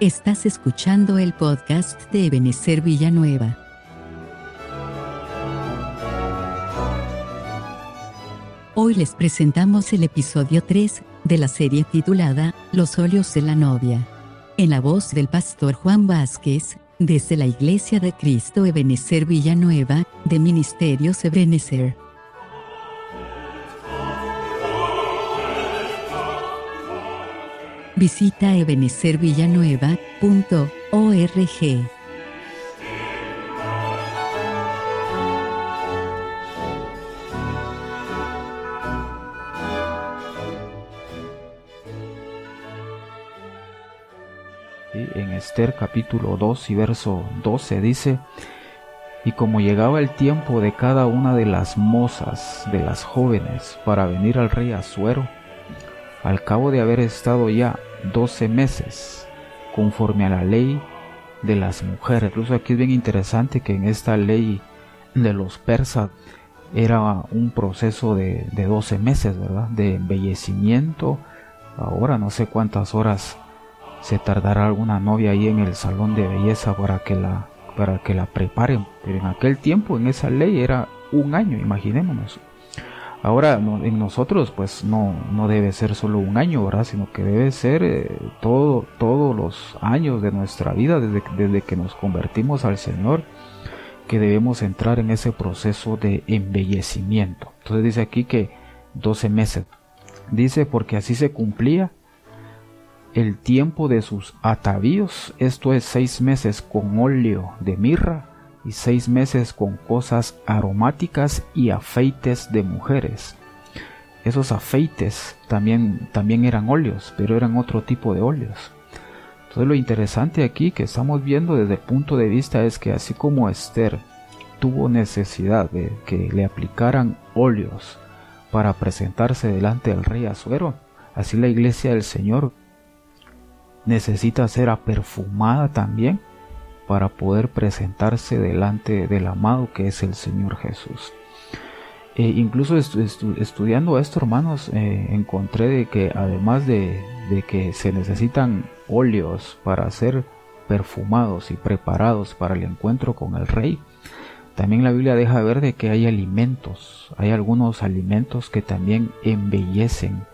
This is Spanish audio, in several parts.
Estás escuchando el podcast de Ebenezer Villanueva. Hoy les presentamos el episodio 3 de la serie titulada Los óleos de la novia. En la voz del pastor Juan Vázquez, desde la Iglesia de Cristo Ebenezer Villanueva, de Ministerios Ebenezer. Visita ebenecervillanueva.org. en Esther capítulo 2 y verso 12 dice, y como llegaba el tiempo de cada una de las mozas, de las jóvenes, para venir al rey Asuero, al cabo de haber estado ya 12 meses conforme a la ley de las mujeres. Incluso aquí es bien interesante que en esta ley de los persas era un proceso de, de 12 meses, ¿verdad? De embellecimiento. Ahora no sé cuántas horas se tardará alguna novia ahí en el salón de belleza para que la, para que la preparen. Pero en aquel tiempo, en esa ley, era un año, imaginémonos. Ahora en nosotros pues no, no debe ser solo un año, ¿verdad? Sino que debe ser eh, todo, todos los años de nuestra vida desde, desde que nos convertimos al Señor que debemos entrar en ese proceso de embellecimiento. Entonces dice aquí que 12 meses. Dice porque así se cumplía el tiempo de sus atavíos, esto es seis meses con óleo de mirra y seis meses con cosas aromáticas y afeites de mujeres. Esos afeites también, también eran óleos, pero eran otro tipo de óleos. Entonces lo interesante aquí que estamos viendo desde el punto de vista es que así como Esther tuvo necesidad de que le aplicaran óleos para presentarse delante del rey Azuero, así la iglesia del Señor necesita ser aperfumada también para poder presentarse delante del amado que es el Señor Jesús. E incluso estudiando esto, hermanos, eh, encontré de que además de, que se necesitan óleos para ser perfumados y preparados para el encuentro con el Rey, también la Biblia deja ver de que hay alimentos, hay algunos alimentos que también embellecen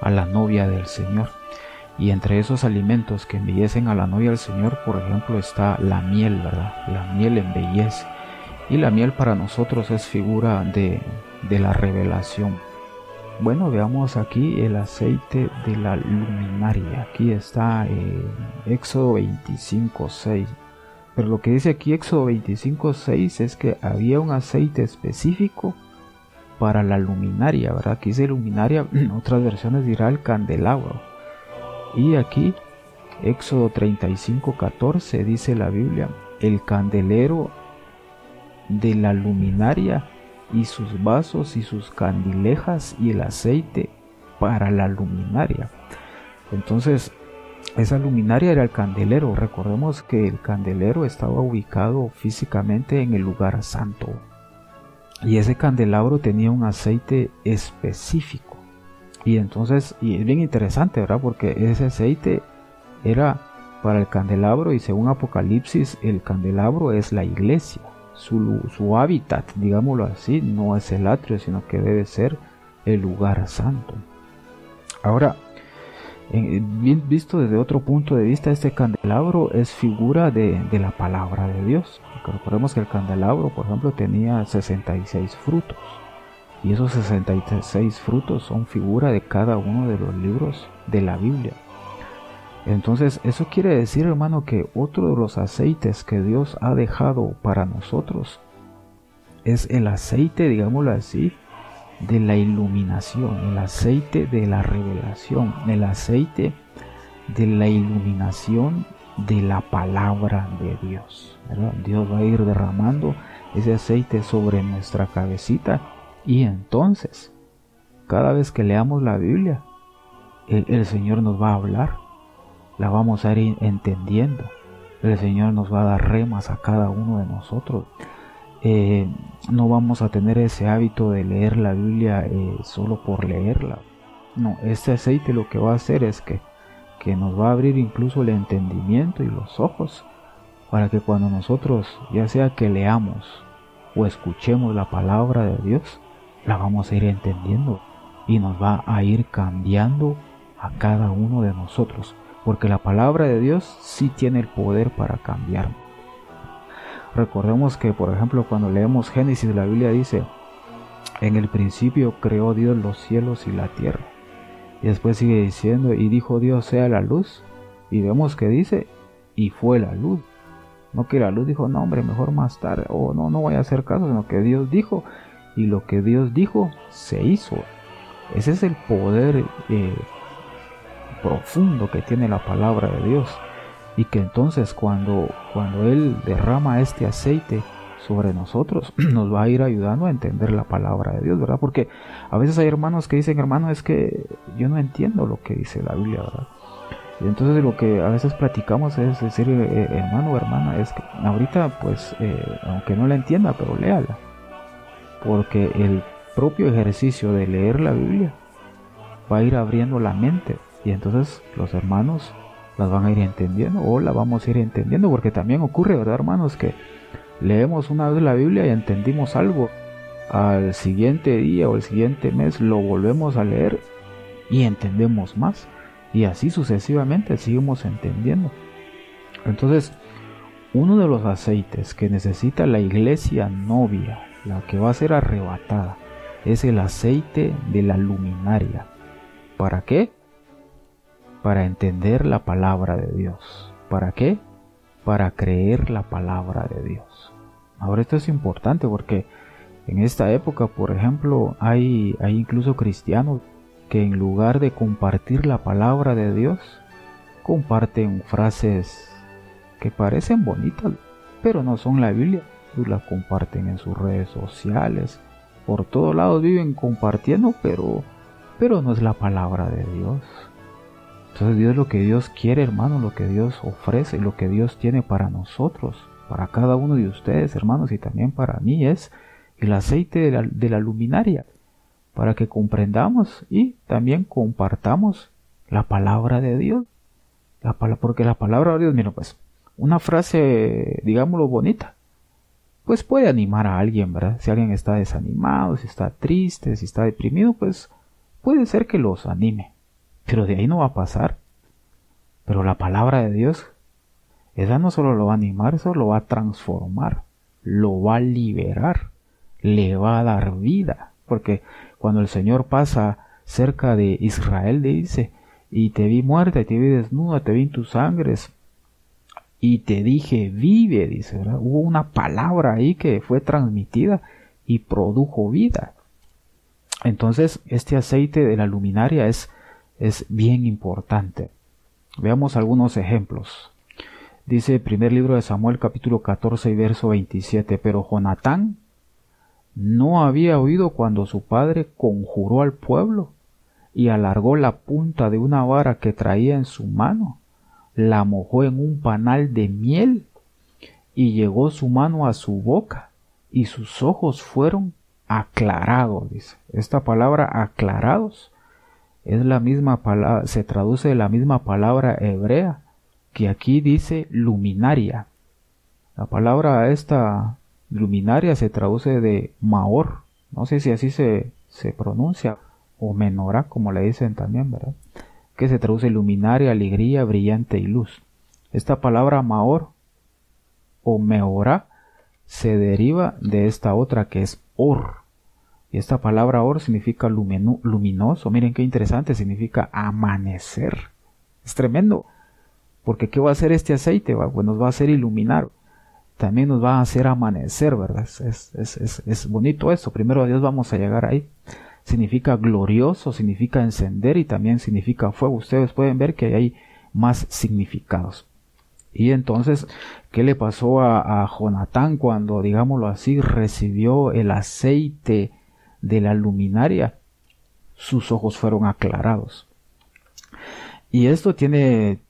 a la novia del Señor. Y entre esos alimentos que embellecen a la novia del Señor, por ejemplo, está la miel, ¿verdad? La miel embellece. Y la miel para nosotros es figura de, de la revelación. Bueno, veamos aquí el aceite de la luminaria. Aquí está eh, Éxodo 25, 6. Pero lo que dice aquí Éxodo 25, 6 es que había un aceite específico para la luminaria, ¿verdad? Aquí dice luminaria, en otras versiones dirá el candelabro. Y aquí, Éxodo 35, 14, dice la Biblia, el candelero de la luminaria y sus vasos y sus candilejas y el aceite para la luminaria. Entonces, esa luminaria era el candelero. Recordemos que el candelero estaba ubicado físicamente en el lugar santo. Y ese candelabro tenía un aceite específico. Y entonces, y es bien interesante, ¿verdad? Porque ese aceite era para el candelabro y según Apocalipsis el candelabro es la iglesia. Su, su hábitat, digámoslo así, no es el atrio, sino que debe ser el lugar santo. Ahora, visto desde otro punto de vista, este candelabro es figura de, de la palabra de Dios. recordemos que el candelabro, por ejemplo, tenía 66 frutos. Y esos 66 frutos son figura de cada uno de los libros de la Biblia. Entonces, eso quiere decir, hermano, que otro de los aceites que Dios ha dejado para nosotros es el aceite, digámoslo así, de la iluminación, el aceite de la revelación, el aceite de la iluminación de la palabra de Dios. Dios va a ir derramando ese aceite sobre nuestra cabecita y entonces, cada vez que leamos la Biblia, el, Señor nos va a hablar, la vamos a ir entendiendo, el Señor nos va a dar remas a cada uno de nosotros. Eh, no vamos a tener ese hábito de leer la Biblia eh, solo por leerla. No, este aceite lo que va a hacer es que que nos va a abrir incluso el entendimiento y los ojos para que cuando nosotros, ya sea que leamos o escuchemos la palabra de Dios, la vamos a ir entendiendo y nos va a ir cambiando a cada uno de nosotros, porque la palabra de Dios sí tiene el poder para cambiar. Recordemos que, por ejemplo, cuando leemos Génesis, la Biblia dice, en el principio creó Dios los cielos y la tierra. Y después sigue diciendo, y dijo Dios sea la luz. Y vemos que dice, y fue la luz. No que la luz dijo, no hombre, mejor más tarde, o no, no voy a hacer caso, sino que Dios dijo, y lo que Dios dijo se hizo. Ese es el poder eh, profundo que tiene la palabra de Dios. Y que entonces cuando, cuando Él derrama este aceite sobre nosotros, nos va a ir ayudando a entender la palabra de Dios, ¿verdad? Porque a veces hay hermanos que dicen, hermano, es que yo no entiendo lo que dice la Biblia, ¿verdad? Y entonces lo que a veces platicamos es decir, eh, eh, hermano o hermana, es que ahorita pues, aunque no la entienda, pero léala. Porque el propio ejercicio de leer la Biblia va a ir abriendo la mente y entonces los hermanos las van a ir entendiendo o la vamos a ir entendiendo porque también ocurre, ¿verdad hermanos? Que leemos una vez la Biblia y entendimos algo. Al siguiente día o el siguiente mes lo volvemos a leer y entendemos más. Y así sucesivamente seguimos entendiendo. Entonces, uno de los aceites que necesita la iglesia novia, la que va a ser arrebatada, es el aceite de la luminaria. ¿Para qué? Para entender la palabra de Dios. ¿Para qué? Para creer la palabra de Dios. Ahora esto es importante porque en esta época, por ejemplo, hay, hay incluso cristianos que en lugar de compartir la palabra de Dios, comparten frases que parecen bonitas, pero no son la Biblia. Y la comparten en sus redes sociales, por todos lados viven compartiendo, pero, pero no es la palabra de Dios. Entonces Dios lo que Dios quiere, hermano, lo que Dios ofrece, lo que Dios tiene para nosotros, para cada uno de ustedes, hermanos, y también para mí es el aceite de la, de la luminaria, para que comprendamos y también compartamos la palabra de Dios. La, porque la palabra de Dios, mira, pues, una frase, digámoslo, bonita, pues puede animar a alguien, ¿verdad? Si alguien está desanimado, si está triste, si está deprimido, pues puede ser que los anime. Pero de ahí no va a pasar. Pero la palabra de Dios, esa no solo lo va a animar, eso lo va a transformar, lo va a liberar, le va a dar vida. Porque cuando el Señor pasa cerca de Israel, le dice, y te vi muerta, y te vi desnuda, te vi en tus sangres, y te dije, vive, dice, Hubo una palabra ahí que fue transmitida y produjo vida. Entonces, este aceite de la luminaria es, es bien importante. Veamos algunos ejemplos. Dice el primer libro de Samuel capítulo 14 y verso 27, pero Jonatán no había oído cuando su padre conjuró al pueblo y alargó la punta de una vara que traía en su mano la mojó en un panal de miel y llegó su mano a su boca y sus ojos fueron aclarados, dice. Esta palabra aclarados es la misma palabra, se traduce de la misma palabra hebrea que aquí dice luminaria. La palabra esta luminaria se traduce de maor, no sé si así se, se pronuncia, o menora, como le dicen también, ¿verdad? Que se traduce luminaria, alegría, brillante y luz. Esta palabra maor o meora se deriva de esta otra que es or. Y esta palabra or significa luminoso. Miren qué interesante, significa amanecer. Es tremendo. Porque ¿qué va a hacer este aceite? Pues nos va a hacer iluminar. También nos va a hacer amanecer, ¿verdad? Es, es, es, es bonito eso. Primero a Dios vamos a llegar ahí significa glorioso, significa encender y también significa fuego. Ustedes pueden ver que hay más significados. Y entonces, ¿qué le pasó a, a Jonatán cuando, digámoslo así, recibió el aceite de la luminaria? Sus ojos fueron aclarados. Y esto tiene,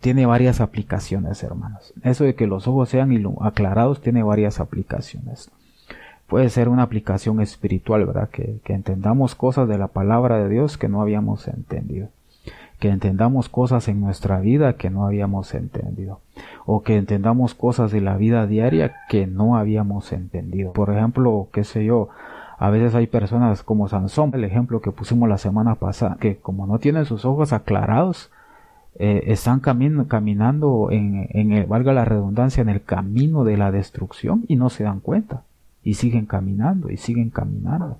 tiene varias aplicaciones, hermanos. Eso de que los ojos sean aclarados tiene varias aplicaciones puede ser una aplicación espiritual, ¿verdad? Que, entendamos cosas de la palabra de Dios que no habíamos entendido. que entendamos cosas en nuestra vida que no habíamos entendido, o que entendamos cosas de la vida diaria que no habíamos entendido. Por ejemplo, qué sé yo, a veces hay personas como Sansón, el ejemplo que pusimos la semana pasada, que como no tienen sus ojos aclarados, eh, están caminando en, en el, valga la redundancia, en el camino de la destrucción y no se dan cuenta. Y siguen caminando y siguen caminando.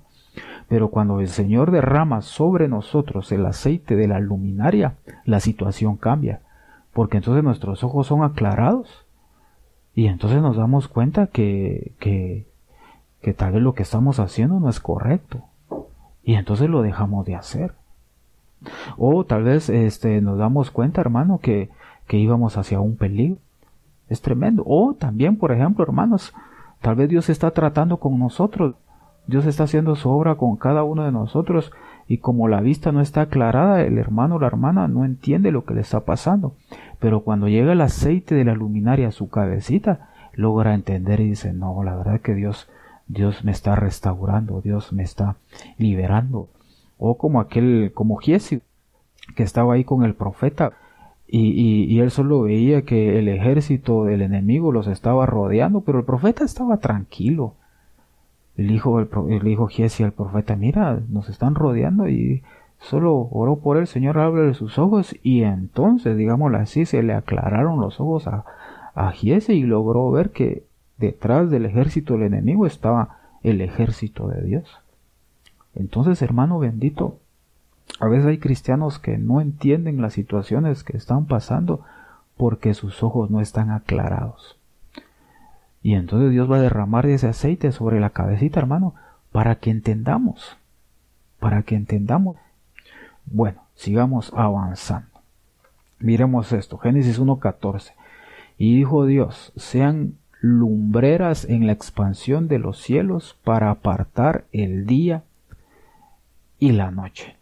Pero cuando el Señor derrama sobre nosotros el aceite de la luminaria, la situación cambia. Porque entonces nuestros ojos son aclarados. Y entonces nos damos cuenta que, que, que tal vez lo que estamos haciendo no es correcto. Y entonces lo dejamos de hacer. O tal vez este, nos damos cuenta, hermano, que, que íbamos hacia un peligro. Es tremendo. O también, por ejemplo, hermanos, tal vez Dios está tratando con nosotros. Dios está haciendo su obra con cada uno de nosotros y como la vista no está aclarada, el hermano o la hermana no entiende lo que le está pasando. Pero cuando llega el aceite de la luminaria a su cabecita, logra entender y dice, no, la verdad que Dios, Dios me está restaurando, Dios me está liberando. O como aquel, como Giesi, que estaba ahí con el profeta, y, él solo veía que el ejército del enemigo los estaba rodeando, pero el profeta estaba tranquilo. El hijo, el, el hijo Giesi, el profeta, mira, nos están rodeando y solo oró por él, Señor, ábrele sus ojos y entonces, digámoslo así, se le aclararon los ojos a, a Giesi y logró ver que detrás del ejército del enemigo estaba el ejército de Dios. Entonces, hermano bendito, a veces hay cristianos que no entienden las situaciones que están pasando porque sus ojos no están aclarados. Y entonces Dios va a derramar ese aceite sobre la cabecita, hermano, para que entendamos, para que entendamos. Bueno, sigamos avanzando. Miremos esto, Génesis 1.14. Y dijo Dios, sean lumbreras en la expansión de los cielos para apartar el día y la noche.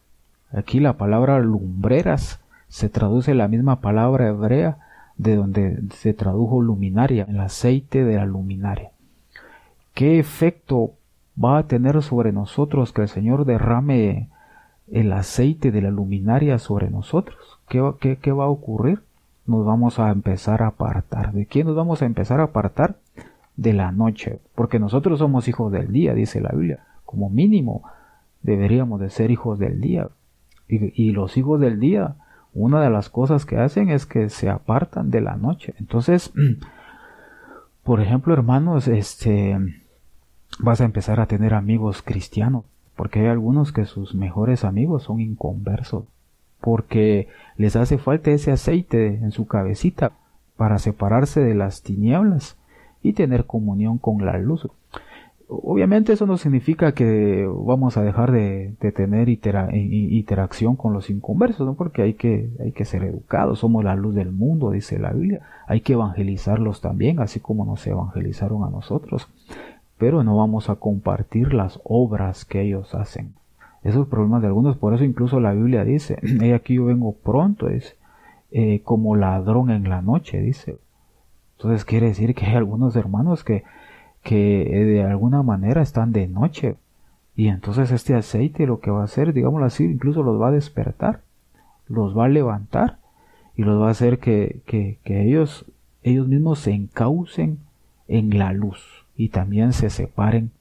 Aquí la palabra lumbreras se traduce la misma palabra hebrea de donde se tradujo luminaria, el aceite de la luminaria. ¿Qué efecto va a tener sobre nosotros que el Señor derrame el aceite de la luminaria sobre nosotros? ¿Qué, qué, qué va a ocurrir? Nos vamos a empezar a apartar. ¿De quién nos vamos a empezar a apartar? De la noche, porque nosotros somos hijos del día, dice la Biblia. Como mínimo, deberíamos de ser hijos del día. Y, los hijos del día, una de las cosas que hacen es que se apartan de la noche. Entonces, por ejemplo, hermanos, este, vas a empezar a tener amigos cristianos, porque hay algunos que sus mejores amigos son inconversos, porque les hace falta ese aceite en su cabecita para separarse de las tinieblas y tener comunión con la luz. Obviamente eso no significa que vamos a dejar de, tener interacción con los inconversos, ¿no? porque hay que, hay que ser educados, somos la luz del mundo, dice la Biblia, hay que evangelizarlos también, así como nos evangelizaron a nosotros, pero no vamos a compartir las obras que ellos hacen. Esos problemas de algunos, por eso incluso la Biblia dice, he aquí yo vengo pronto, es eh, como ladrón en la noche, dice. Entonces quiere decir que hay algunos hermanos que que eh, de alguna manera están de noche. Y entonces este aceite lo que va a hacer, digámoslo así, incluso los va a despertar, los va a levantar y los va a hacer que, que, que ellos, ellos mismos se encaucen en la luz y también se separen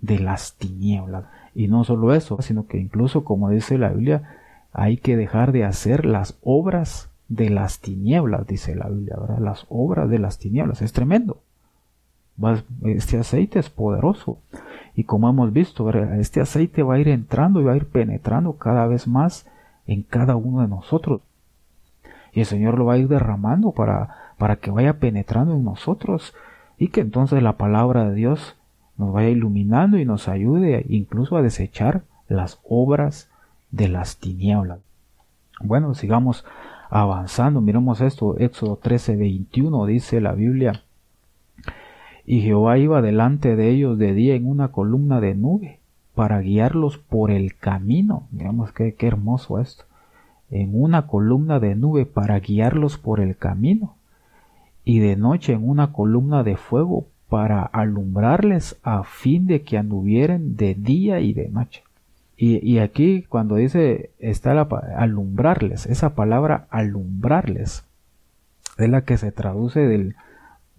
de las tinieblas. Y no solo eso, sino que incluso, como dice la Biblia, hay que dejar de hacer las obras de las tinieblas, dice la Biblia. Las obras de las tinieblas. Es tremendo este aceite es poderoso. Y como hemos visto, este aceite va a ir entrando y va a ir penetrando cada vez más en cada uno de nosotros. Y el Señor lo va a ir derramando para, para que vaya penetrando en nosotros y que entonces la palabra de Dios nos vaya iluminando y nos ayude incluso a desechar las obras de las tinieblas. Bueno, sigamos avanzando. Miremos esto. Éxodo 13, 21 dice la Biblia. Y Jehová iba delante de ellos de día en una columna de nube para guiarlos por el camino. Digamos qué, qué hermoso esto. En una columna de nube para guiarlos por el camino. Y de noche en una columna de fuego para alumbrarles a fin de que anduvieren de día y de noche. Y, aquí cuando dice está la, alumbrarles, esa palabra alumbrarles es la que se traduce del,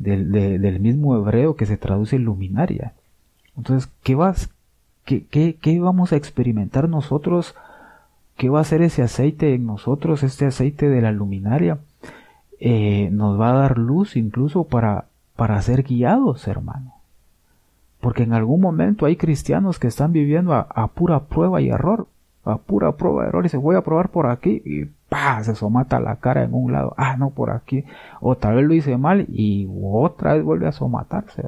del, mismo hebreo que se traduce luminaria. Entonces, ¿qué, vas, qué, qué, vamos a experimentar nosotros? ¿Qué va a hacer ese aceite en nosotros, este aceite de la luminaria? Eh, nos va a dar luz incluso para, para ser guiados, hermano. Porque en algún momento hay cristianos que están viviendo a, pura prueba y error. A pura prueba y error. Y se voy a probar por aquí y ¡pah! se somata la cara en un lado. Ah, no, por aquí. O tal vez lo hice mal y otra vez vuelve a somatarse.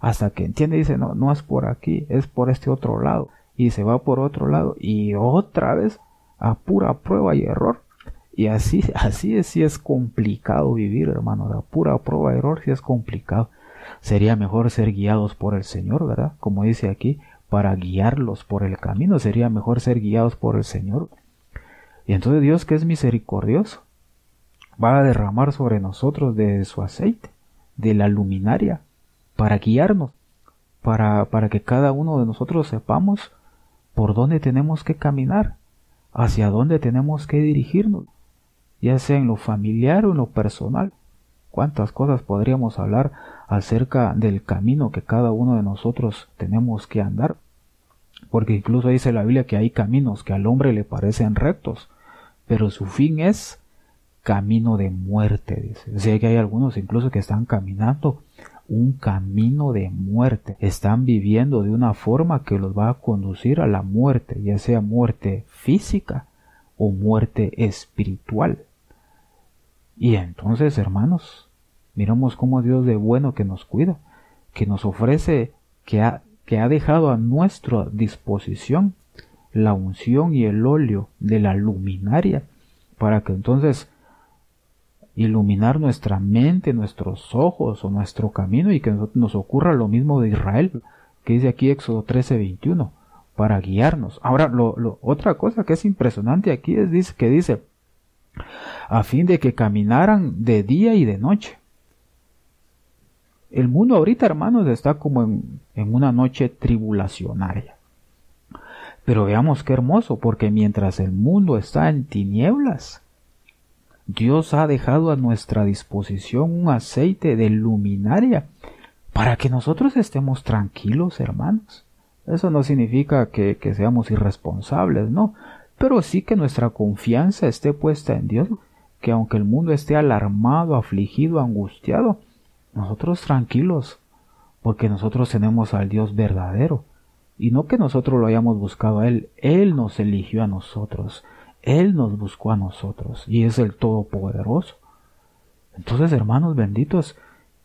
Hasta que entiende y dice, no, no es por aquí, es por este otro lado. Y se va por otro lado y otra vez a pura prueba y error. Y así, así es, sí es complicado vivir, hermano. A pura prueba y error sí es complicado. Sería mejor ser guiados por el Señor, ¿verdad? Como dice aquí, para guiarlos por el camino, sería mejor ser guiados por el Señor. Y entonces Dios, que es misericordioso, va a derramar sobre nosotros de su aceite, de la luminaria, para guiarnos, para, para que cada uno de nosotros sepamos por dónde tenemos que caminar, hacia dónde tenemos que dirigirnos, ya sea en lo familiar o en lo personal. Cuántas cosas podríamos hablar acerca del camino que cada uno de nosotros tenemos que andar. Porque incluso dice la Biblia que hay caminos que al hombre le parecen rectos, pero su fin es camino de muerte, dice. O sea que hay algunos incluso que están caminando un camino de muerte. Están viviendo de una forma que los va a conducir a la muerte, ya sea muerte física o muerte espiritual. Y entonces, hermanos, miramos cómo Dios de bueno que nos cuida, que nos ofrece, que ha, que ha dejado a nuestra disposición la unción y el óleo de la luminaria, para que entonces iluminar nuestra mente, nuestros ojos o nuestro camino y que nos ocurra lo mismo de Israel, que dice aquí Éxodo 13:21, para guiarnos. Ahora, lo, otra cosa que es impresionante aquí es que dice, a fin de que caminaran de día y de noche. El mundo ahorita, hermanos, está como en, en una noche tribulacionaria. Pero veamos qué hermoso, porque mientras el mundo está en tinieblas, Dios ha dejado a nuestra disposición un aceite de luminaria para que nosotros estemos tranquilos, hermanos. Eso no significa que, que seamos irresponsables, no, pero sí que nuestra confianza esté puesta en Dios, que aunque el mundo esté alarmado, afligido, angustiado, nosotros tranquilos, porque nosotros tenemos al Dios verdadero, y no que nosotros lo hayamos buscado a Él, Él nos eligió a nosotros, Él nos buscó a nosotros, y es el Todopoderoso. Entonces, hermanos benditos,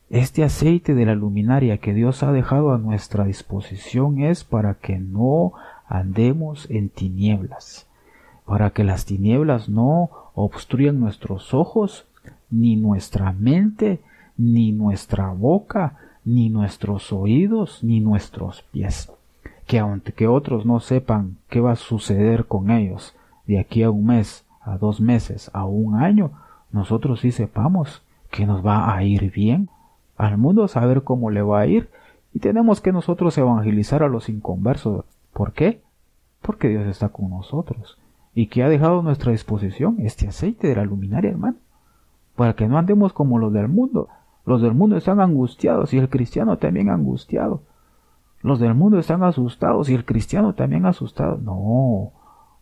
este aceite de la luminaria que Dios ha dejado a nuestra disposición es para que no andemos en tinieblas, para que las tinieblas no obstruyan nuestros ojos, ni nuestra mente, ni nuestra boca, ni nuestros oídos, ni nuestros pies. Que aunque otros no sepan qué va a suceder con ellos de aquí a un mes, a dos meses, a un año, nosotros sí sepamos que nos va a ir bien. Al mundo saber cómo le va a ir y tenemos que nosotros evangelizar a los inconversos. ¿Por qué? Porque Dios está con nosotros y que ha dejado a nuestra disposición este aceite de la luminaria, hermano, para que no andemos como los del mundo. Los del mundo están angustiados y el cristiano también angustiado. Los del mundo están asustados y el cristiano también asustado. No,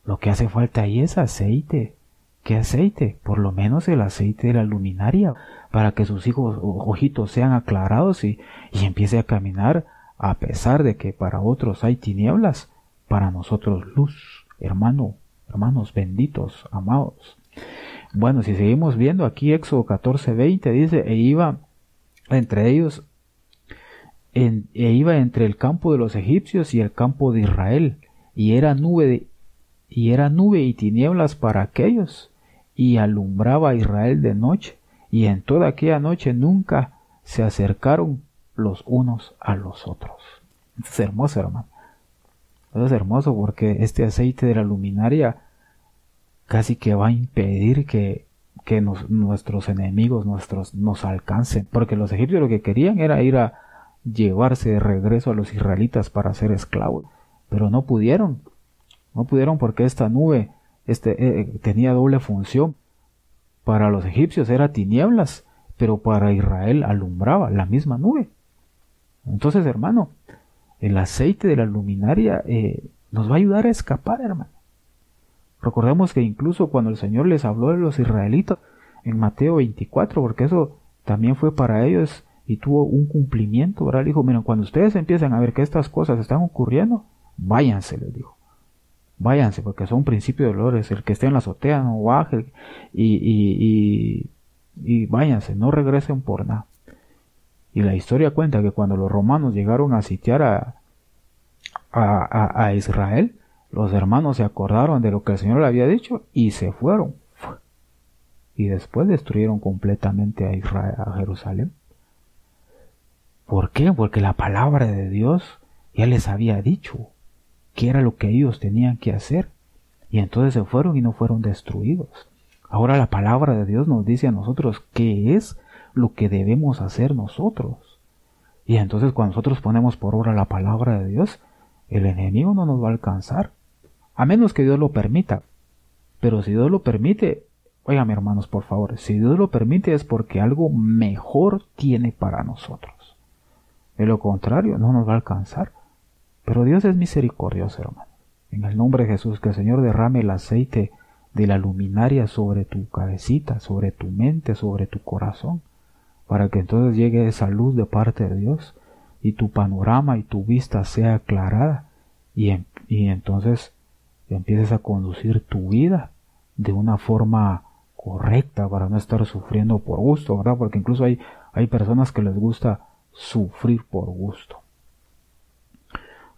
lo que hace falta ahí es aceite. ¿Qué aceite? Por lo menos el aceite de la luminaria, para que sus hijos ojitos sean aclarados y, y empiece a caminar a pesar de que para otros hay tinieblas, para nosotros luz, hermano, hermanos benditos, amados. Bueno, si seguimos viendo aquí Éxodo 14:20 dice, e iba entre ellos, e iba entre el campo de los egipcios y el campo de Israel, y era nube y tinieblas para aquellos, y alumbraba a Israel de noche, y en toda aquella noche nunca se acercaron los unos a los otros. Es hermoso, hermano. es hermoso porque este aceite de la luminaria casi que va a impedir que, que nuestros enemigos nuestros, nos alcancen. Porque los egipcios lo que querían era ir a llevarse de regreso a los israelitas para ser esclavos. Pero no pudieron. No pudieron porque esta nube este, eh, eh, tenía doble función. Para los egipcios era tinieblas, pero para Israel alumbraba la misma nube. Entonces, hermano, el aceite de la luminaria eh, nos va a ayudar a escapar, hermano. Recordemos que incluso cuando el Señor les habló de los israelitas en Mateo 24, porque eso también fue para ellos y tuvo un cumplimiento, ¿verdad? dijo, miren, cuando ustedes empiezan a ver que estas cosas están ocurriendo, váyanse, les dijo. Váyanse, porque son principios de dolores. El que esté en la azotea no baje y, y, y, váyanse, no regresen por nada. Y la historia cuenta que cuando los romanos llegaron a sitiar a, a, a, Israel, los hermanos se acordaron de lo que el Señor le había dicho y se fueron. Y después destruyeron completamente a Israel, a Jerusalén. ¿Por qué? Porque la palabra de Dios ya les había dicho qué era lo que ellos tenían que hacer. Y entonces se fueron y no fueron destruidos. Ahora la palabra de Dios nos dice a nosotros qué es lo que debemos hacer nosotros. Y entonces cuando nosotros ponemos por obra la palabra de Dios, el enemigo no nos va a alcanzar. A menos que Dios lo permita. Pero si Dios lo permite, oigan hermanos, por favor, si Dios lo permite es porque algo mejor tiene para nosotros. De lo contrario, no nos va a alcanzar. Pero Dios es misericordioso, hermano. En el nombre de Jesús, que el Señor derrame el aceite de la luminaria sobre tu cabecita, sobre tu mente, sobre tu corazón, para que entonces llegue esa luz de parte de Dios y tu panorama y tu vista sea aclarada y, y entonces empieces a conducir tu vida de una forma correcta para no estar sufriendo por gusto, ¿verdad? Porque incluso hay, hay personas que les gusta sufrir por gusto.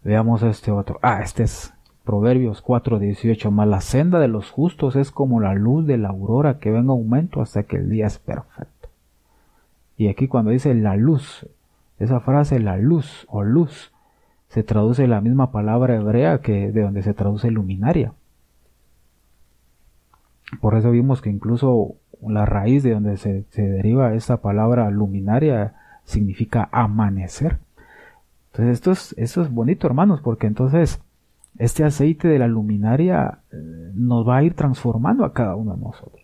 Veamos este otro. Ah, este es Proverbios 4:18. Más la senda de los justos es como la luz de la aurora que va en aumento hasta que el día es perfecto. Y aquí cuando dice la luz, esa frase la luz o luz se traduce la misma palabra hebrea que de donde se traduce luminaria. Por eso vimos que incluso la raíz de donde se, se deriva esta palabra luminaria significa amanecer. Entonces esto es, esto es bonito hermanos porque entonces este aceite de la luminaria eh, nos va a ir transformando a cada uno de nosotros.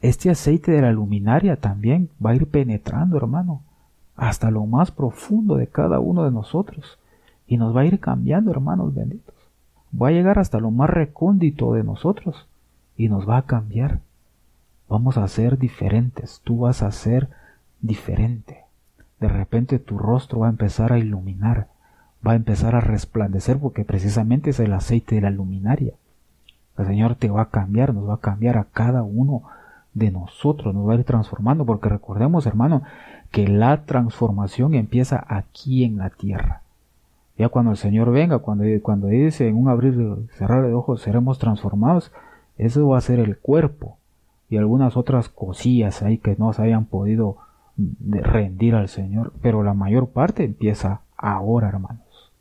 Este aceite de la luminaria también va a ir penetrando hermano hasta lo más profundo de cada uno de nosotros y nos va a ir cambiando hermanos benditos. Va a llegar hasta lo más recóndito de nosotros y nos va a cambiar. Vamos a ser diferentes. Tú vas a ser diferente. De repente tu rostro va a empezar a iluminar, va a empezar a resplandecer porque precisamente es el aceite de la luminaria. El Señor te va a cambiar, nos va a cambiar a cada uno de nosotros, nos va a ir transformando porque recordemos hermano que la transformación empieza aquí en la tierra. Ya cuando el Señor venga, cuando, cuando dice en un abrir y cerrar de ojos seremos transformados, eso va a ser el cuerpo y algunas otras cosillas ahí que no se hayan podido de rendir al Señor, pero la mayor parte empieza ahora, hermanos.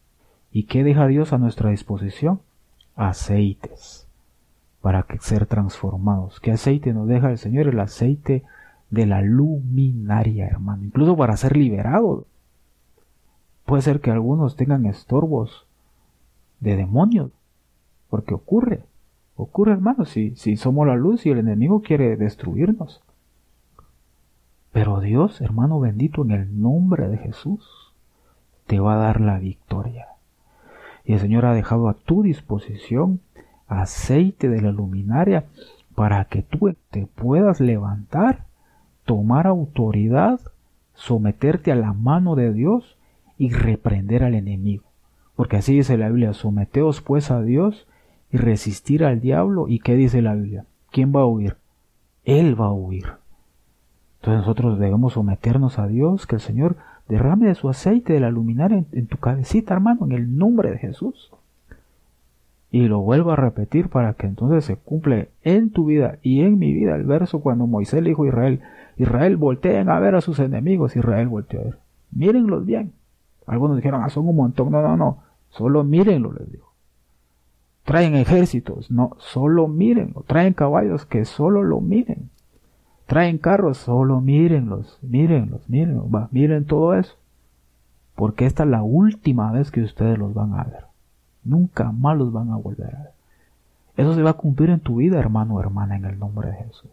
¿Y qué deja Dios a nuestra disposición? Aceites para que ser transformados. ¿Qué aceite nos deja el Señor? El aceite de la luminaria, hermano. Incluso para ser liberados. Puede ser que algunos tengan estorbos de demonios, porque ocurre. Ocurre, hermano, si somos la luz y el enemigo quiere destruirnos. Pero Dios, hermano bendito, en el nombre de Jesús, te va a dar la victoria. Y el Señor ha dejado a tu disposición aceite de la luminaria para que tú te puedas levantar, tomar autoridad, someterte a la mano de Dios y reprender al enemigo. Porque así dice la Biblia, someteos pues a Dios y resistir al diablo. ¿Y qué dice la Biblia? ¿Quién va a huir? Él va a huir. Entonces nosotros debemos someternos a Dios, que el Señor derrame de su aceite de la luminaria en, tu cabecita, hermano, en el nombre de Jesús. Y lo vuelvo a repetir para que entonces se cumple en tu vida y en mi vida el verso cuando Moisés le dijo a Israel, Israel volteen a ver a sus enemigos, Israel volteó a ver. Mírenlos bien. Algunos dijeron, ah, son un montón. No, no, no. Solo mírenlo, les dijo. Traen ejércitos. No, solo mírenlo. Traen caballos que solo lo miren traen carros, solo mírenlos, mírenlos, mírenlos, miren todo eso. Porque esta es la última vez que ustedes los van a ver. Nunca más los van a volver a ver. Eso se va a cumplir en tu vida, hermano o hermana, en el nombre de Jesús.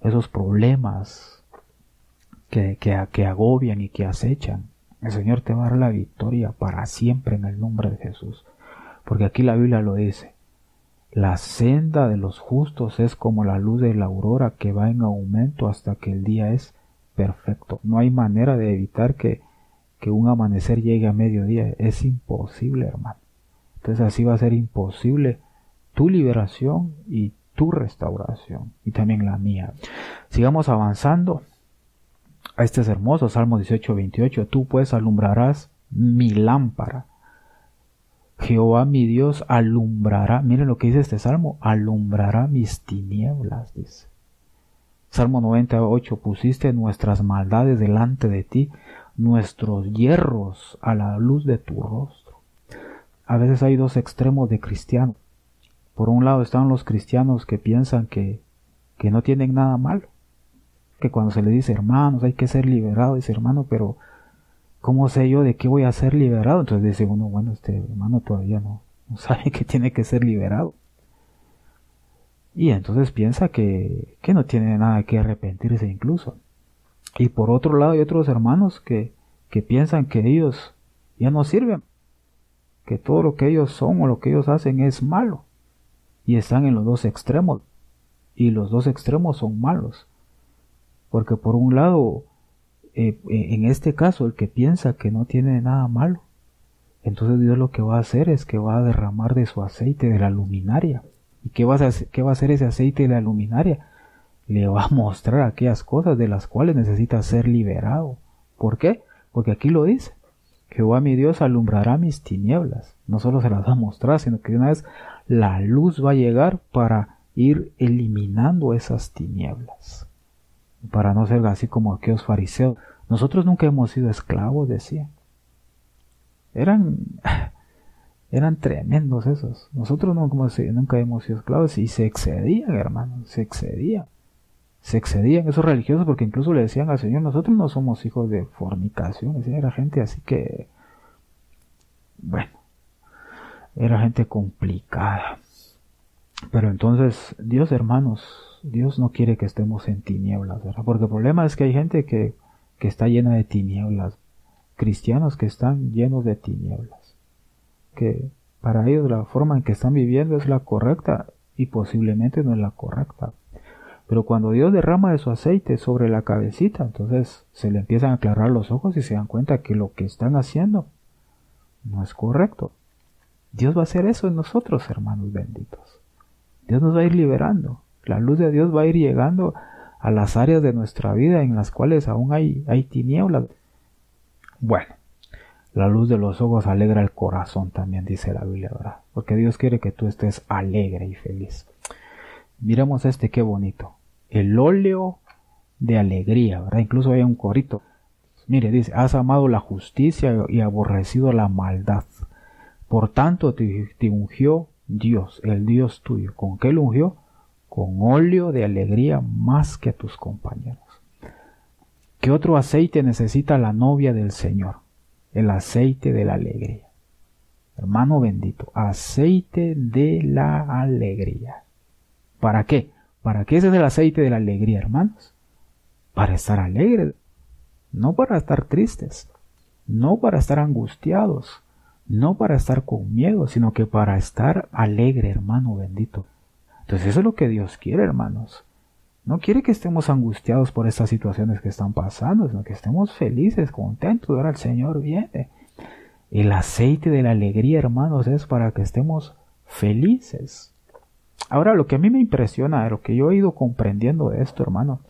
Esos problemas que, que, que agobian y que acechan, el Señor te va a dar la victoria para siempre en el nombre de Jesús. Porque aquí la Biblia lo dice. La senda de los justos es como la luz de la aurora que va en aumento hasta que el día es perfecto. No hay manera de evitar que, que un amanecer llegue a mediodía. Es imposible, hermano. Entonces así va a ser imposible tu liberación y tu restauración y también la mía. Sigamos avanzando. Este es hermoso, Salmo 18, 28. Tú pues alumbrarás mi lámpara. Jehová mi Dios alumbrará, miren lo que dice este salmo, alumbrará mis tinieblas, dice. Salmo 98, pusiste nuestras maldades delante de ti, nuestros hierros a la luz de tu rostro. A veces hay dos extremos de cristianos. Por un lado están los cristianos que piensan que, que no tienen nada malo. Que cuando se le dice hermanos hay que ser liberados, dice hermano, pero ¿cómo sé yo de qué voy a ser liberado? Entonces dice uno, bueno, este hermano todavía no, sabe que tiene que ser liberado. Y entonces piensa que, que no tiene nada que arrepentirse incluso. Y por otro lado hay otros hermanos que, que piensan que ellos ya no sirven, que todo lo que ellos son o lo que ellos hacen es malo y están en los dos extremos. Y los dos extremos son malos. Porque por un lado, eh, eh, en este caso, el que piensa que no tiene nada malo, entonces Dios lo que va a hacer es que va a derramar de su aceite de la luminaria. ¿Y qué va a hacer, qué va a hacer ese aceite de la luminaria? Le va a mostrar aquellas cosas de las cuales necesita ser liberado. ¿Por qué? Porque aquí lo dice. Jehová mi Dios alumbrará mis tinieblas. No solo se las va a mostrar, sino que una vez la luz va a llegar para ir eliminando esas tinieblas. Para no ser así como aquellos fariseos. Nosotros nunca hemos sido esclavos, decían. Eran, eran tremendos esos. Nosotros nunca hemos sido esclavos y se excedían, hermanos, se excedían. Se excedían esos religiosos porque incluso le decían al Señor, nosotros no somos hijos de fornicación. Era gente así que, bueno, era gente complicada. Pero entonces, Dios hermanos, Dios no quiere que estemos en tinieblas, ¿verdad? Porque el problema es que hay gente que, que está llena de tinieblas, cristianos que están llenos de tinieblas, que para ellos la forma en que están viviendo es la correcta y posiblemente no es la correcta. Pero cuando Dios derrama de su aceite sobre la cabecita, entonces se le empiezan a aclarar los ojos y se dan cuenta que lo que están haciendo no es correcto. Dios va a hacer eso en nosotros, hermanos benditos. Dios nos va a ir liberando. La luz de Dios va a ir llegando a las áreas de nuestra vida en las cuales aún hay, hay tinieblas. Bueno, la luz de los ojos alegra el corazón también, dice la Biblia, ¿verdad? Porque Dios quiere que tú estés alegre y feliz. Miremos este, qué bonito. El óleo de alegría, ¿verdad? Incluso hay un corito. Mire, dice, has amado la justicia y aborrecido la maldad. Por tanto te, ungió Dios, el Dios tuyo. ¿Con qué lo ungió? Con óleo de alegría más que a tus compañeros. ¿Qué otro aceite necesita la novia del Señor? El aceite de la alegría. Hermano bendito, aceite de la alegría. ¿Para qué? ¿Para qué ese es el aceite de la alegría, hermanos? Para estar alegres, no para estar tristes, no para estar angustiados, no para estar con miedo, sino que para estar alegre, hermano bendito. Entonces eso es lo que Dios quiere, hermanos. No quiere que estemos angustiados por estas situaciones que están pasando, sino que estemos felices, contentos. Ahora el Señor viene. El aceite de la alegría, hermanos, es para que estemos felices. Ahora, lo que a mí me impresiona, lo que yo he ido comprendiendo de esto, hermano,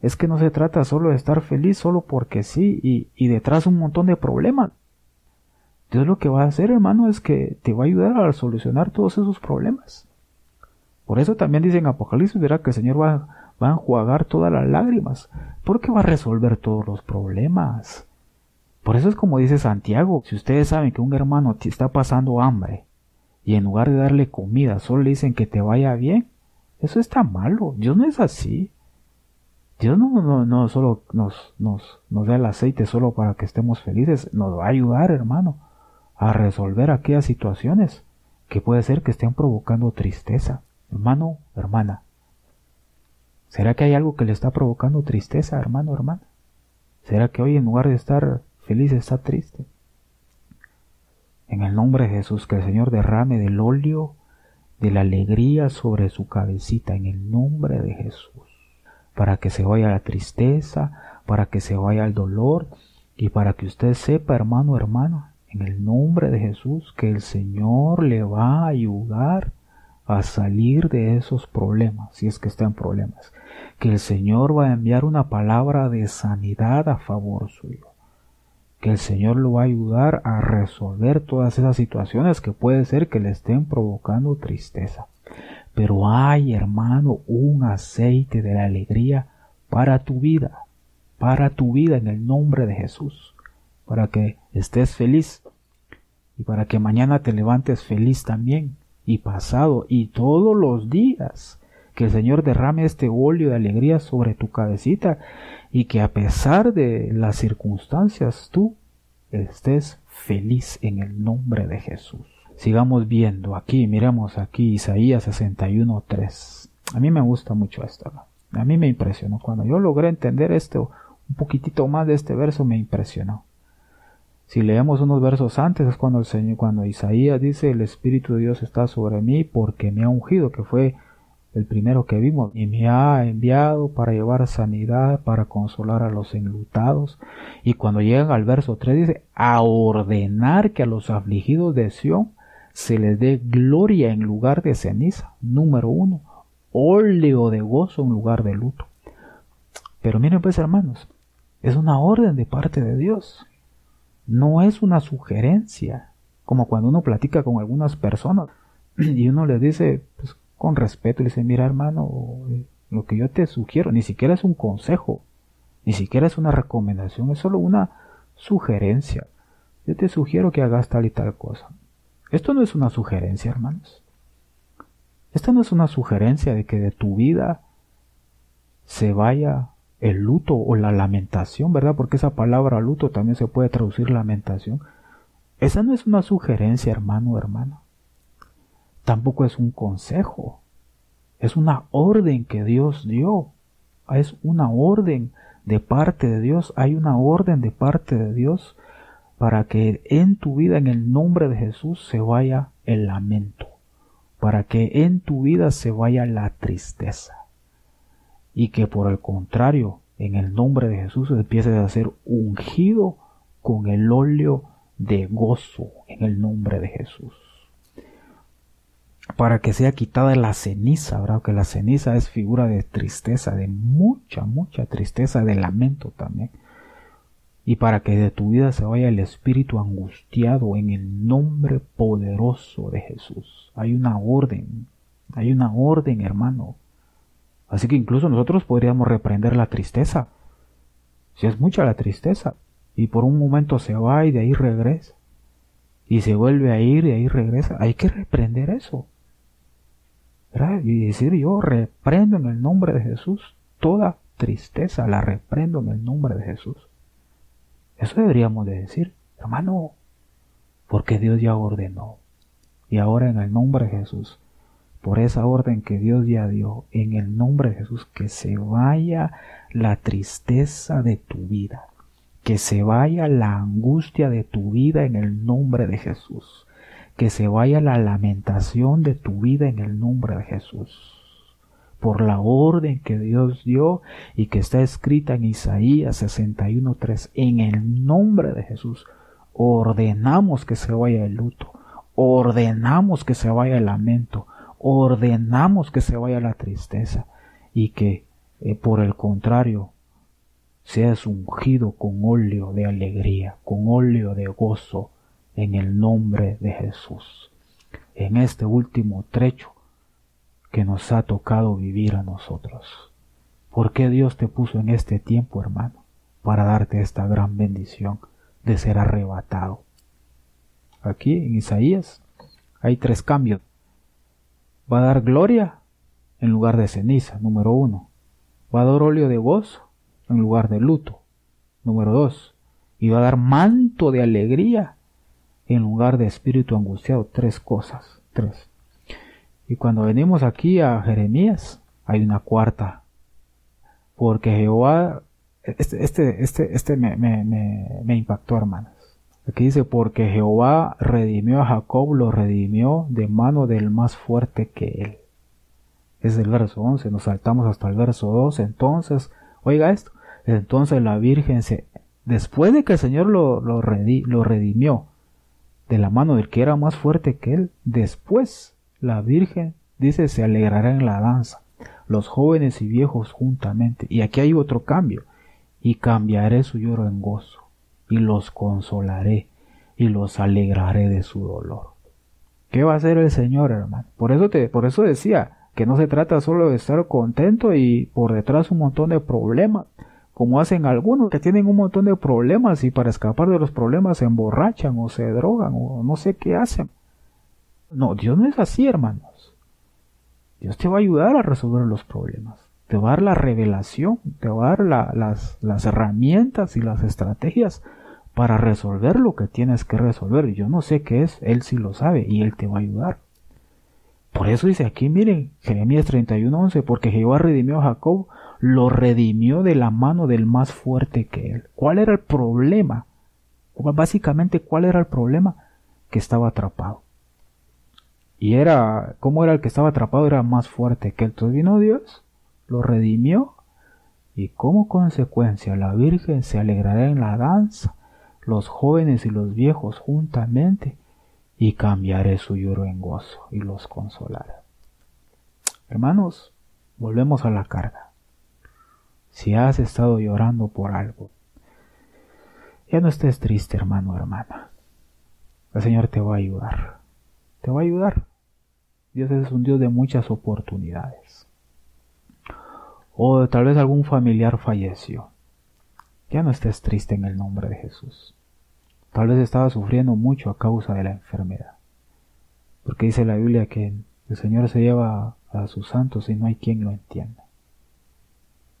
es que no se trata solo de estar feliz solo porque sí y, y detrás un montón de problemas. Dios lo que va a hacer, hermano, es que te va a ayudar a solucionar todos esos problemas. Por eso también dice en Apocalipsis, verá que el Señor va, a enjuagar todas las lágrimas, porque va a resolver todos los problemas. Por eso es como dice Santiago, si ustedes saben que un hermano está pasando hambre y en lugar de darle comida solo le dicen que te vaya bien, eso está malo. Dios no es así. Dios no, no, no solo nos, nos, nos da el aceite solo para que estemos felices, nos va a ayudar, hermano a resolver aquellas situaciones que puede ser que estén provocando tristeza. Hermano, hermana, ¿será que hay algo que le está provocando tristeza, hermano, hermana? ¿Será que hoy en lugar de estar feliz está triste? En el nombre de Jesús, que el Señor derrame del óleo de la alegría sobre su cabecita, en el nombre de Jesús, para que se vaya la tristeza, para que se vaya el dolor y para que usted sepa, hermano, hermana, en el nombre de Jesús, que el Señor le va a ayudar a salir de esos problemas, si es que está en problemas, que el Señor va a enviar una palabra de sanidad a favor suyo, que el Señor lo va a ayudar a resolver todas esas situaciones que puede ser que le estén provocando tristeza. Pero hay, hermano, un aceite de la alegría para tu vida, para tu vida en el nombre de Jesús, para que estés feliz y para que mañana te levantes feliz también y pasado y todos los días que el Señor derrame este óleo de alegría sobre tu cabecita y que a pesar de las circunstancias tú estés feliz en el nombre de Jesús. Sigamos viendo aquí, miremos aquí Isaías 61.3. A mí me gusta mucho esto. A mí me impresionó. Cuando yo logré entender esto, un poquitito más de este verso me impresionó. Si leemos unos versos antes es cuando el Señor, cuando Isaías dice el Espíritu de Dios está sobre mí porque me ha ungido, que fue el primero que vimos, y me ha enviado para llevar sanidad, para consolar a los enlutados. Y cuando llegan al verso 3 dice, a ordenar que a los afligidos de Sión se les dé gloria en lugar de ceniza. Número uno, óleo de gozo en lugar de luto. Pero miren pues hermanos, es una orden de parte de Dios. No es una sugerencia, como cuando uno platica con algunas personas y uno le dice pues, con respeto, le dice, mira hermano, lo que yo te sugiero, ni siquiera es un consejo, ni siquiera es una recomendación, es solo una sugerencia. Yo te sugiero que hagas tal y tal cosa. Esto no es una sugerencia, hermanos. Esta no es una sugerencia de que de tu vida se vaya el luto o la lamentación, ¿verdad? Porque esa palabra luto también se puede traducir lamentación. Esa no es una sugerencia, hermano o hermana. Tampoco es un consejo. Es una orden que Dios dio. Es una orden de parte de Dios. Hay una orden de parte de Dios para que en tu vida, en el nombre de Jesús, se vaya el lamento. Para que en tu vida se vaya la tristeza y que por el contrario, en el nombre de Jesús empieces a ser ungido con el óleo de gozo en el nombre de Jesús. Para que sea quitada la ceniza, ¿verdad? Que la ceniza es figura de tristeza, de mucha, mucha tristeza, de lamento también. Y para que de tu vida se vaya el espíritu angustiado en el nombre poderoso de Jesús. Hay una orden, hay una orden, hermano, Así que incluso nosotros podríamos reprender la tristeza. Si es mucha la tristeza y por un momento se va y de ahí regresa y se vuelve a ir y ahí regresa, hay que reprender eso. Y decir yo reprendo en el nombre de Jesús toda tristeza, la reprendo en el nombre de Jesús. Eso deberíamos de decir, hermano, porque Dios ya ordenó. Y ahora en el nombre de Jesús por esa orden que Dios ya dio, en el nombre de Jesús, que se vaya la tristeza de tu vida, que se vaya la angustia de tu vida en el nombre de Jesús, que se vaya la lamentación de tu vida en el nombre de Jesús. Por la orden que Dios dio y que está escrita en Isaías 61.3, en el nombre de Jesús, ordenamos que se vaya el luto, ordenamos que se vaya el lamento, ordenamos que se vaya la tristeza y que eh, por el contrario seas ungido con óleo de alegría, con óleo de gozo en el nombre de Jesús. En este último trecho que nos ha tocado vivir a nosotros. ¿Por qué Dios te puso en este tiempo, hermano? Para darte esta gran bendición de ser arrebatado. Aquí en Isaías hay tres cambios va a dar gloria en lugar de ceniza, número uno. Va a dar óleo de gozo en lugar de luto, número dos. Y va a dar manto de alegría en lugar de espíritu angustiado. Tres cosas, tres. Y cuando venimos aquí a Jeremías, hay una cuarta. Porque Jehová, este, este, este, este me, me, me, impactó, hermanas. Aquí dice, porque Jehová redimió a Jacob, lo redimió de mano del más fuerte que él. Es el verso 11, nos saltamos hasta el verso 12. Entonces, oiga esto, entonces la Virgen se, después de que el Señor lo, lo, lo redimió de la mano del que era más fuerte que él, después la Virgen dice se alegrará en la danza, los jóvenes y viejos juntamente. Y aquí hay otro cambio, y cambiaré su lloro en gozo, y los consolaré, y los alegraré de su dolor. ¿Qué va a hacer el Señor, hermano? Por eso te, por eso decía que no se trata solo de estar contento y por detrás un montón de problemas, como hacen algunos que tienen un montón de problemas y para escapar de los problemas se emborrachan o se drogan o no sé qué hacen. No, Dios no es así, hermanos. Dios te va a ayudar a resolver los problemas. Te va a dar la revelación, te va a dar las, las herramientas y las estrategias para resolver lo que tienes que resolver. Yo no sé qué es, Él sí lo sabe y Él te va a ayudar. Por eso dice aquí, miren, Jeremías 31:11, porque Jehová redimió a Jacob, lo redimió de la mano del más fuerte que él. ¿Cuál era el problema? Básicamente, ¿cuál era el problema? Que estaba atrapado. Y era, ¿cómo era el que estaba atrapado? Era más fuerte que él. Entonces vino Dios, lo redimió, y como consecuencia la Virgen se alegrará en la danza, los jóvenes y los viejos juntamente, y cambiaré su lloro en gozo y los consolaré. Hermanos, volvemos a la carga. Si has estado llorando por algo, ya no estés triste, hermano, hermana. El Señor te va a ayudar. Te va a ayudar. Dios es un Dios de muchas oportunidades. O tal vez algún familiar falleció. Ya no estés triste en el nombre de Jesús. Tal vez estaba sufriendo mucho a causa de la enfermedad. Porque dice la Biblia que el Señor se lleva a sus santos y no hay quien lo entienda.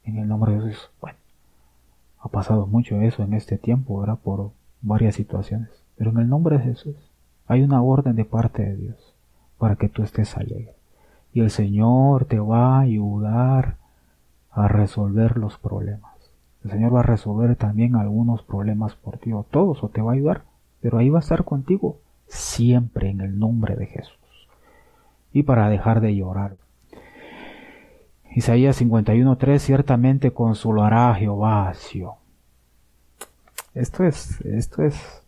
En el nombre de Jesús, bueno, ha pasado mucho eso en este tiempo, ¿verdad? Por varias situaciones. Pero en el nombre de Jesús hay una orden de parte de Dios para que tú estés alegre. Y el Señor te va a ayudar a resolver los problemas. El Señor va a resolver también algunos problemas por ti, o todos, o te va a ayudar, pero ahí va a estar contigo siempre en el nombre de Jesús. Y para dejar de llorar. Isaías 51.3 ciertamente consolará a Jehová a Esto es, esto es,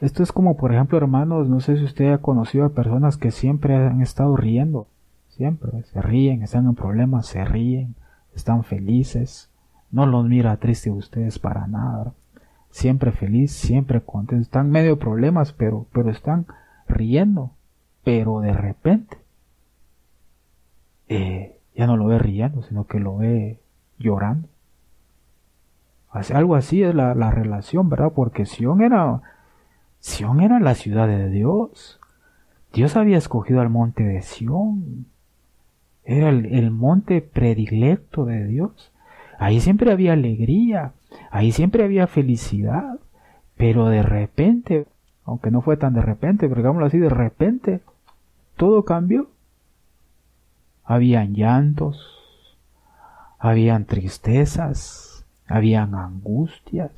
esto es como por ejemplo hermanos, no sé si usted ha conocido a personas que siempre han estado riendo, siempre, se ríen, están en problemas, se ríen, están felices, no los mira triste ustedes para nada. Siempre feliz, siempre contento. Están medio problemas, pero, pero están riendo. Pero de repente, eh, ya no lo ve riendo, sino que lo ve llorando. Algo así es la, la relación, ¿verdad? Porque Sion era, Sion era la ciudad de Dios. Dios había escogido al monte de Sion. Era el, el monte predilecto de Dios. Ahí siempre había alegría, ahí siempre había felicidad, pero de repente, aunque no fue tan de repente, pero digámoslo así, de repente, todo cambió. Habían llantos, habían tristezas, habían angustias.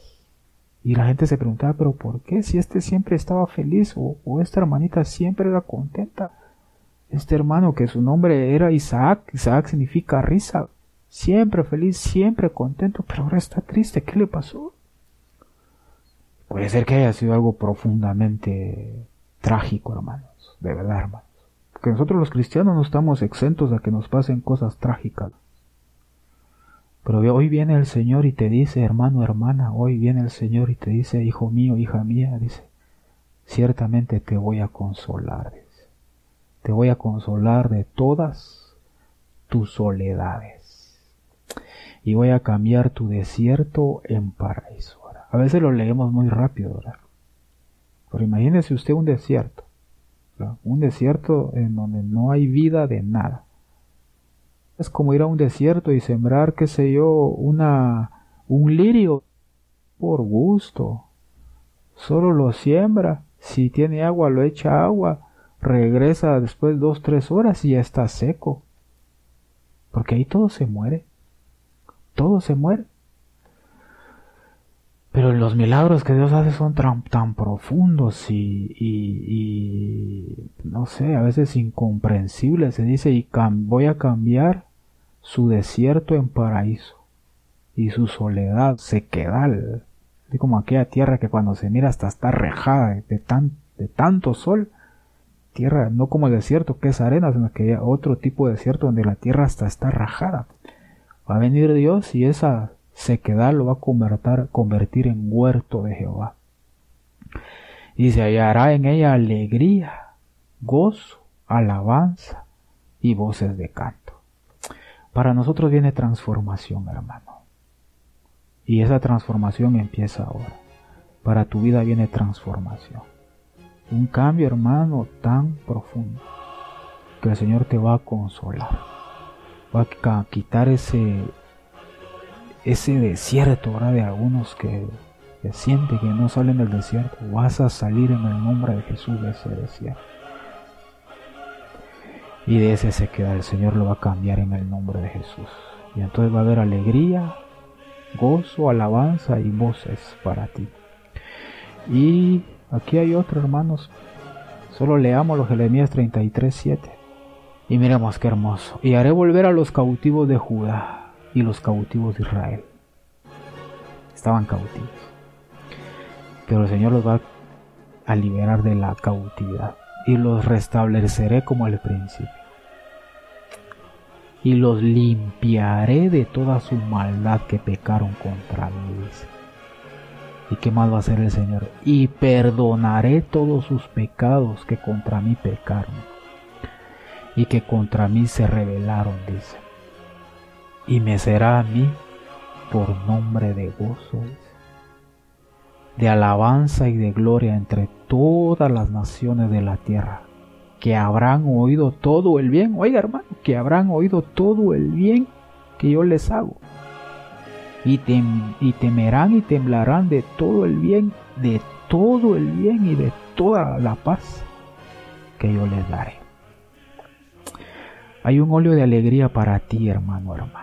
Y la gente se preguntaba, pero ¿por qué? Si este siempre estaba feliz o, o, esta hermanita siempre era contenta. Este hermano que su nombre era Isaac, Isaac significa risa siempre feliz, siempre contento, pero ahora está triste. ¿Qué le pasó? Puede ser que haya sido algo profundamente trágico, hermanos, de verdad, hermanos. Porque nosotros los cristianos no estamos exentos a que nos pasen cosas trágicas. Pero hoy viene el Señor y te dice, hermano, hermana, hoy viene el Señor y te dice, hijo mío, hija mía, dice, ciertamente te voy a consolar, dice. Te voy a consolar de todas tus soledades y voy a cambiar tu desierto en paraíso. A veces lo leemos muy rápido, ¿verdad? Pero imagínese usted un desierto, un desierto en donde no hay vida de nada. Es como ir a un desierto y sembrar, qué sé yo, una, un lirio por gusto. solo lo siembra, si tiene agua lo echa agua, regresa después dos, tres horas y ya está seco. Porque ahí todo se muere. Todo se muere. Pero los milagros que Dios hace son tan, profundos y, y, no sé, a veces incomprensibles. Se dice, y voy a cambiar su desierto en paraíso y su soledad sequedal. Así como aquella tierra que cuando se mira hasta está rejada de, de tanto sol. Tierra, no como el desierto que es arena, sino que hay otro tipo de desierto donde la tierra hasta está rajada. Va a venir Dios y esa sequedad lo va a convertir, convertir en huerto de Jehová. Y se hallará en ella alegría, gozo, alabanza y voces de canto. Para nosotros viene transformación, hermano. Y esa transformación empieza ahora. Para tu vida viene transformación. Un cambio, hermano, tan profundo que el Señor te va a consolar. Va a quitar ese ese desierto ahora de algunos que, sienten que no salen del desierto, vas a salir en el nombre de Jesús de ese desierto. Y de ese se queda, el Señor lo va a cambiar en el nombre de Jesús. Y entonces va a haber alegría, gozo, alabanza y voces para ti. Y aquí hay otro, hermanos. Solo leamos los Jeremías 33, 7. Y miremos qué hermoso. Y haré volver a los cautivos de Judá y los cautivos de Israel. Estaban cautivos. Pero el Señor los va a liberar de la cautividad y los restableceré como al principio. Y los limpiaré de toda su maldad que pecaron contra mí. ¿Y qué más va a hacer el Señor? Y perdonaré todos sus pecados que contra mí pecaron y que contra mí se rebelaron, dice. Y me será a mí por nombre de gozo, de alabanza y de gloria entre todas las naciones de la tierra, que habrán oído todo el bien, oiga hermano, que habrán oído todo el bien que yo les hago, y, y temerán y temblarán de todo el bien, de todo el bien y de toda la paz que yo les daré. Hay un óleo de alegría para ti, hermano, hermano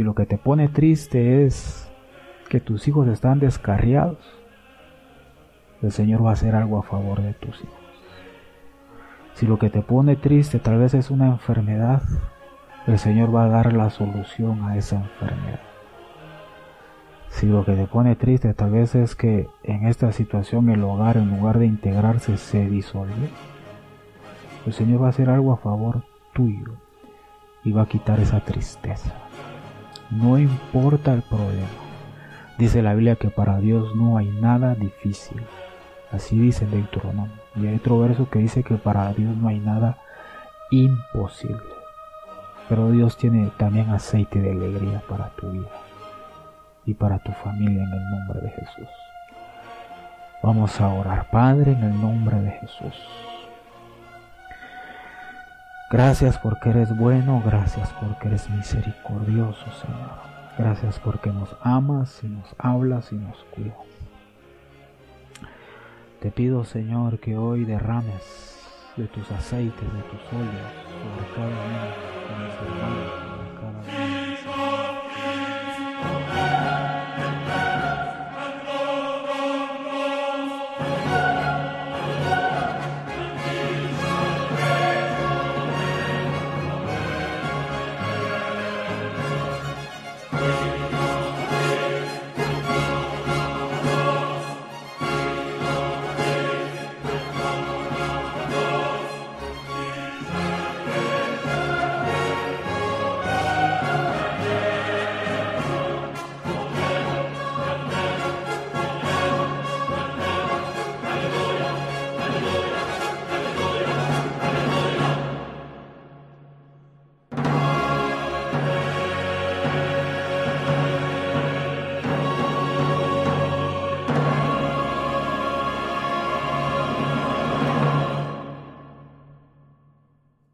si lo que te pone triste es que tus hijos están descarriados, el Señor va a hacer algo a favor de tus hijos. Si lo que te pone triste tal vez es una enfermedad, el Señor va a dar la solución a esa enfermedad. Si lo que te pone triste tal vez es que en esta situación el hogar en lugar de integrarse se disolvió, el Señor va a hacer algo a favor y va a quitar esa tristeza. No importa el problema. Dice la Biblia que para Dios no hay nada difícil. Así dice el Deuteronomio. Y hay otro verso que dice que para Dios no hay nada imposible. Pero Dios tiene también aceite de alegría para tu vida y para tu familia en el nombre de Jesús. Vamos a orar, Padre, en el nombre de Jesús. Gracias porque eres bueno, gracias porque eres misericordioso, Señor. Gracias porque nos amas y nos hablas y nos cuidas. Te pido, Señor, que hoy derrames de tus aceites, de tus óleos, sobre cada uno de mis hermanos, sobre cada uno.